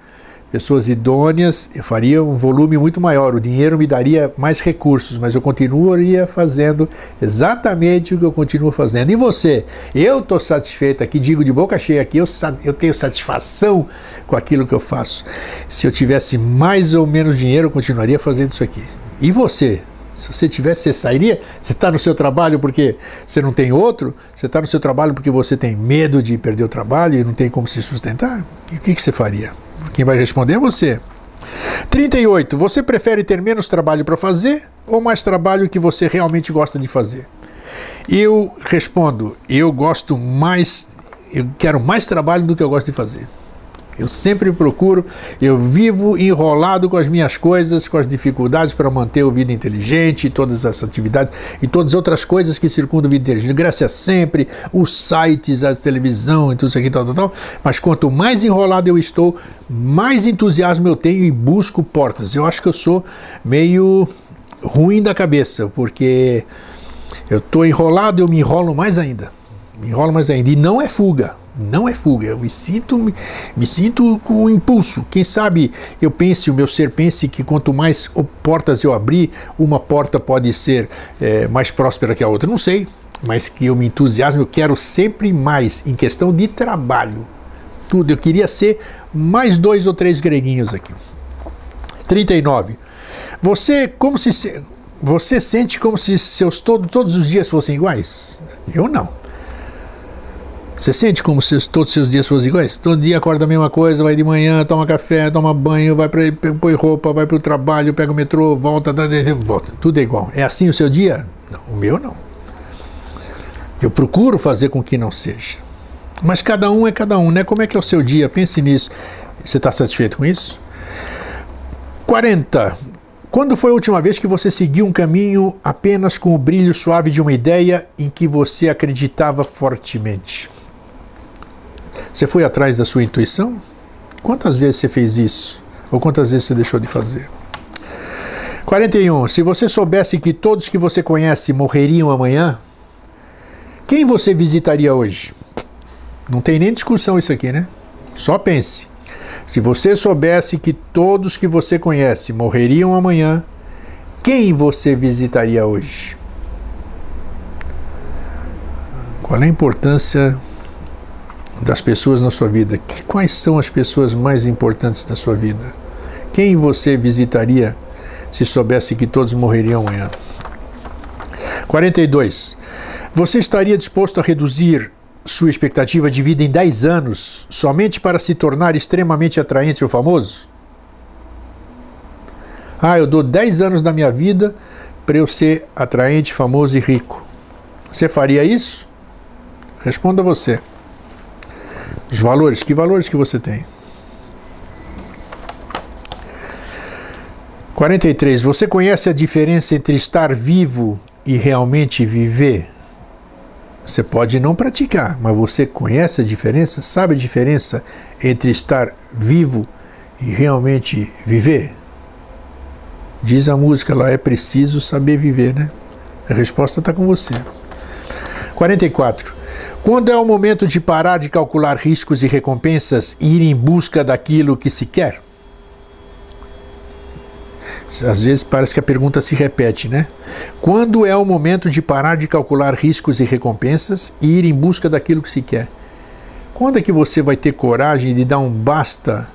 pessoas idôneas, eu faria um volume muito maior. O dinheiro me daria mais recursos, mas eu continuaria fazendo exatamente o que eu continuo fazendo. E você? Eu estou satisfeito aqui, digo de boca cheia aqui, eu, eu tenho satisfação com aquilo que eu faço. Se eu tivesse mais ou menos dinheiro, eu continuaria fazendo isso aqui. E você? Se você tivesse, você sairia? Você está no seu trabalho porque você não tem outro? Você está no seu trabalho porque você tem medo de perder o trabalho e não tem como se sustentar? E o que, que você faria? Quem vai responder é você. 38. Você prefere ter menos trabalho para fazer ou mais trabalho que você realmente gosta de fazer? Eu respondo: eu gosto mais, eu quero mais trabalho do que eu gosto de fazer. Eu sempre procuro, eu vivo enrolado com as minhas coisas, com as dificuldades para manter o vida inteligente, todas as atividades e todas as outras coisas que circundam o vida inteligente. Graças sempre, os sites, a televisão e tudo isso aqui, tal, tal, tal. Mas quanto mais enrolado eu estou, mais entusiasmo eu tenho e busco portas. Eu acho que eu sou meio ruim da cabeça, porque eu estou enrolado, eu me enrolo mais ainda. Me enrolo mais ainda. E não é fuga Não é fuga, eu me sinto, me, me sinto com um impulso. Quem sabe eu pense, o meu ser pense que quanto mais portas eu abrir, uma porta pode ser é, mais próspera que a outra. Não sei, mas que eu me entusiasmo, eu quero sempre mais em questão de trabalho. Tudo, eu queria ser mais dois ou três greguinhos aqui. 39. Você, como se você sente como se seus todo, todos os dias fossem iguais? Eu não. Você sente como se todos os seus dias fossem iguais? Todo dia acorda a mesma coisa, vai de manhã, toma café, toma banho, vai para põe roupa, vai para o trabalho, pega o metrô, volta, volta, tudo é igual. É assim o seu dia? Não, o meu não. Eu procuro fazer com que não seja. Mas cada um é cada um, né? Como é que é o seu dia? Pense nisso. Você está satisfeito com isso? 40. Quando foi a última vez que você seguiu um caminho apenas com o brilho suave de uma ideia em que você acreditava fortemente? Você foi atrás da sua intuição? Quantas vezes você fez isso? Ou quantas vezes você deixou de fazer? 41. Se você soubesse que todos que você conhece morreriam amanhã, quem você visitaria hoje? Não tem nem discussão isso aqui, né? Só pense. Se você soubesse que todos que você conhece morreriam amanhã, quem você visitaria hoje? Qual é a importância das pessoas na sua vida? Quais são as pessoas mais importantes da sua vida? Quem você visitaria se soubesse que todos morreriam amanhã? 42. Você estaria disposto a reduzir sua expectativa de vida em 10 anos somente para se tornar extremamente atraente ou famoso? Ah, eu dou 10 anos da minha vida para eu ser atraente, famoso e rico. Você faria isso? Responda você. Os valores, que valores que você tem? 43. Você conhece a diferença entre estar vivo e realmente viver? Você pode não praticar, mas você conhece a diferença? Sabe a diferença entre estar vivo e realmente viver? Diz a música lá, é preciso saber viver, né? A resposta está com você. 44. Quando é o momento de parar de calcular riscos e recompensas e ir em busca daquilo que se quer? Às vezes parece que a pergunta se repete, né? Quando é o momento de parar de calcular riscos e recompensas e ir em busca daquilo que se quer? Quando é que você vai ter coragem de dar um basta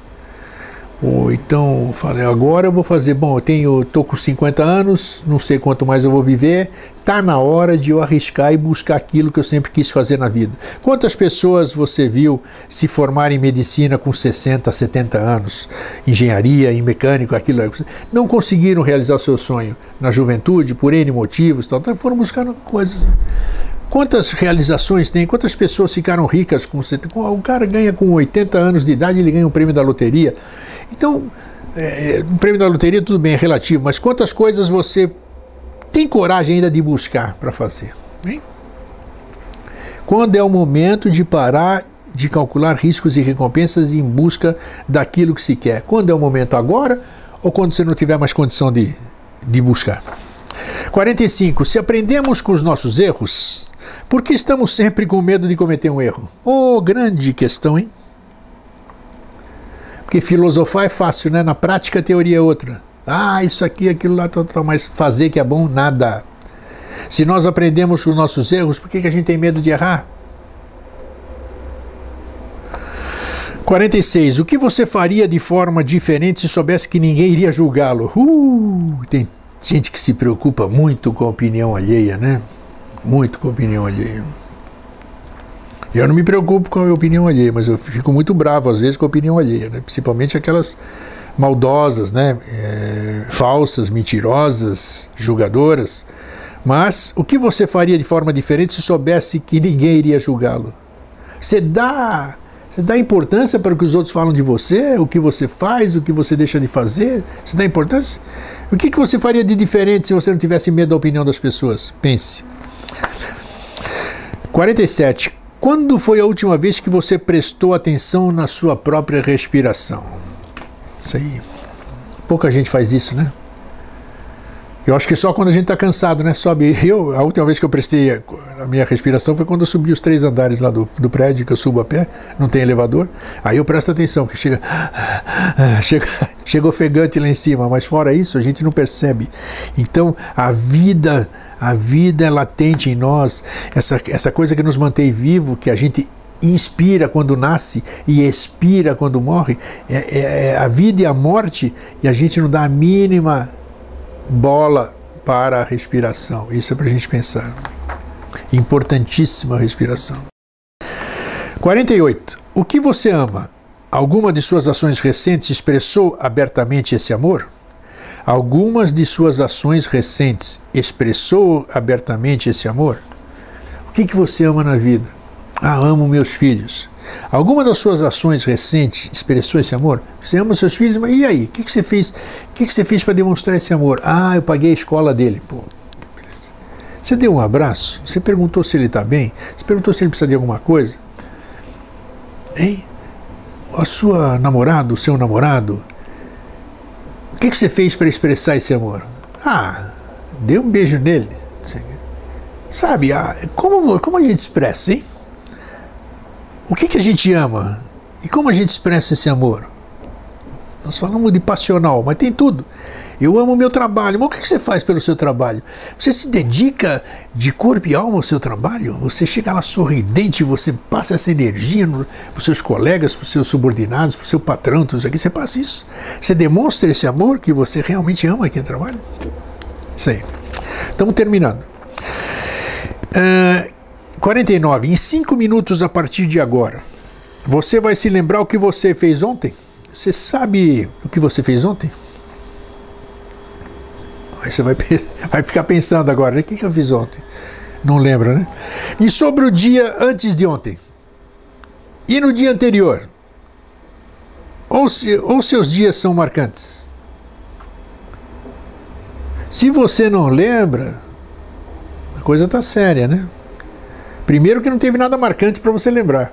ou então falei, agora eu vou fazer, bom, eu tenho, tô com 50 anos, não sei quanto mais eu vou viver, tá na hora de eu arriscar e buscar aquilo que eu sempre quis fazer na vida. Quantas pessoas você viu se formar em medicina com 60, 70 anos, engenharia, em mecânico, aquilo, não conseguiram realizar o seu sonho na juventude por N motivos, tal, foram buscar coisas Quantas realizações tem? Quantas pessoas ficaram ricas com o cara ganha com 80 anos de idade, ele ganha um prêmio da loteria. Então, é, o prêmio da loteria tudo bem, é relativo, mas quantas coisas você tem coragem ainda de buscar para fazer? Hein? Quando é o momento de parar de calcular riscos e recompensas em busca daquilo que se quer? Quando é o momento agora ou quando você não tiver mais condição de, de buscar? 45. Se aprendemos com os nossos erros, por que estamos sempre com medo de cometer um erro? Oh, grande questão, hein? Porque filosofar é fácil, né? Na prática a teoria é outra. Ah, isso aqui, aquilo lá, tal, tal, mas fazer que é bom, nada. Se nós aprendemos com os nossos erros, por que, que a gente tem medo de errar? 46. O que você faria de forma diferente se soubesse que ninguém iria julgá-lo? Uh, tem gente que se preocupa muito com a opinião alheia, né? Muito com a opinião alheia. Eu não me preocupo com a opinião alheia, mas eu fico muito bravo às vezes com a opinião alheia, né? principalmente aquelas maldosas, né? É, falsas, mentirosas, julgadoras. Mas o que você faria de forma diferente se soubesse que ninguém iria julgá-lo? Você dá, você dá importância para o que os outros falam de você, o que você faz, o que você deixa de fazer? Você dá importância? O que, que você faria de diferente se você não tivesse medo da opinião das pessoas? Pense. 47. Quando foi a última vez que você prestou atenção na sua própria respiração? Isso aí. Pouca gente faz isso, né? Eu acho que só quando a gente está cansado, né? Sobe. Eu, a última vez que eu prestei a minha respiração foi quando eu subi os três andares lá do, do prédio, que eu subo a pé, não tem elevador. Aí eu presto atenção, que chega, chega, chega ofegante lá em cima, mas fora isso a gente não percebe. Então a vida, a vida é latente em nós, essa, essa coisa que nos mantém vivo, que a gente inspira quando nasce e expira quando morre, é, é, é a vida e a morte, e a gente não dá a mínima bola para a respiração. Isso é para a gente pensar. Importantíssima a respiração. 48. O que você ama? Alguma de suas ações recentes expressou abertamente esse amor? Algumas de suas ações recentes expressou abertamente esse amor? O que, que você ama na vida? Ah, amo meus filhos. Alguma das suas ações recentes expressou esse amor? Você ama seus filhos, mas e aí? O que, que você fez? O que, que você fez para demonstrar esse amor? Ah, eu paguei a escola dele. Pô, beleza. Você deu um abraço? Você perguntou se ele está bem? Você perguntou se ele precisa de alguma coisa? Hein? A sua namorada, o seu namorado, que, que você fez para expressar esse amor? Ah, deu um beijo nele. Sabe, ah, como, como a gente expressa, hein? O que, que a gente ama? E como a gente expressa esse amor? Nós falamos de passional, mas tem tudo. Eu amo o meu trabalho. Mas o que você faz pelo seu trabalho? Você se dedica de corpo e alma ao seu trabalho? Você chega lá sorridente, você passa essa energia para os seus colegas, para os seus subordinados, para o seu patrão, tudo isso aqui. Você passa isso. Você demonstra esse amor que você realmente ama aquele trabalho? Isso aí. Estamos terminando. Uh, 49. Em cinco minutos a partir de agora, você vai se lembrar o que você fez ontem? Você sabe o que você fez ontem? Aí você vai, vai ficar pensando agora, né? o que, que eu fiz ontem? Não lembra, né? E sobre o dia antes de ontem? E no dia anterior? Ou, se, ou seus dias são marcantes? Se você não lembra, a coisa está séria, né? Primeiro que não teve nada marcante para você lembrar.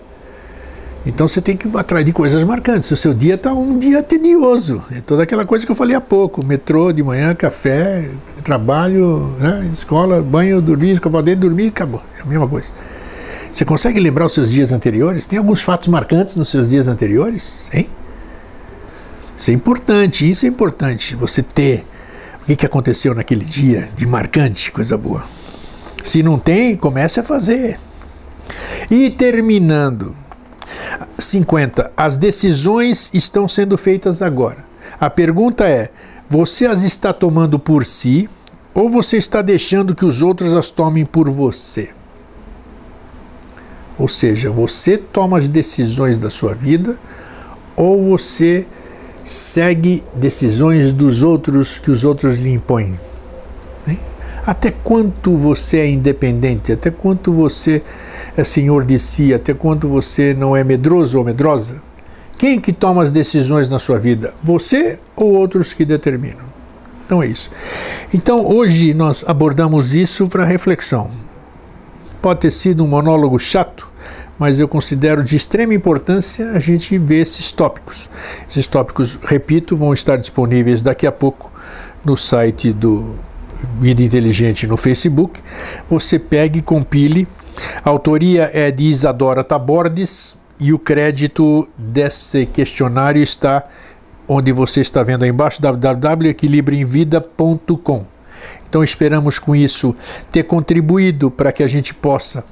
Então você tem que atrás de coisas marcantes. O seu dia está um dia tedioso. É toda aquela coisa que eu falei há pouco: metrô de manhã, café, trabalho, né? escola, banho, dormir, escovar dentro, dormir, acabou. É a mesma coisa. Você consegue lembrar os seus dias anteriores? Tem alguns fatos marcantes nos seus dias anteriores? Hein? Isso é importante, isso é importante. Você ter o que aconteceu naquele dia de marcante, coisa boa. Se não tem, comece a fazer. E terminando, 50. As decisões estão sendo feitas agora. A pergunta é: você as está tomando por si ou você está deixando que os outros as tomem por você? Ou seja, você toma as decisões da sua vida ou você segue decisões dos outros que os outros lhe impõem? Até quanto você é independente? Até quanto você é senhor de si? Até quanto você não é medroso ou medrosa? Quem que toma as decisões na sua vida? Você ou outros que determinam? Então é isso. Então hoje nós abordamos isso para reflexão. Pode ter sido um monólogo chato, mas eu considero de extrema importância a gente ver esses tópicos. Esses tópicos, repito, vão estar disponíveis daqui a pouco no site do Vida Inteligente no Facebook, você pegue compile. A autoria é de Isadora Tabordes e o crédito desse questionário está onde você está vendo aí embaixo, www.equilibrioemvida.com. Então esperamos com isso ter contribuído para que a gente possa,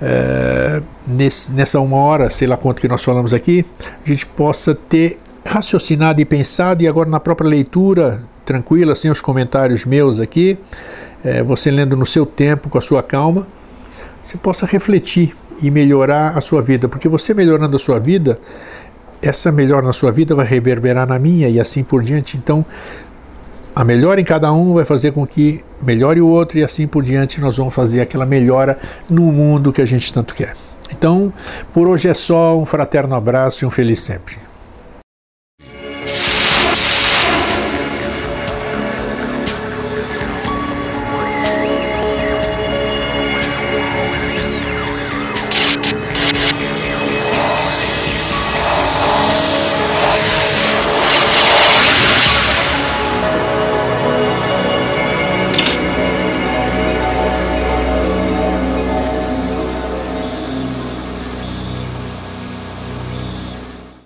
é, nesse, nessa uma hora, sei lá quanto que nós falamos aqui, a gente possa ter raciocinado e pensado e agora na própria leitura tranquila, sem os comentários meus aqui, é, você lendo no seu tempo, com a sua calma, você possa refletir e melhorar a sua vida, porque você melhorando a sua vida, essa melhora na sua vida vai reverberar na minha e assim por diante. Então, a melhora em cada um vai fazer com que melhore o outro e assim por diante nós vamos fazer aquela melhora no mundo que a gente tanto quer. Então, por hoje é só, um fraterno abraço e um feliz sempre.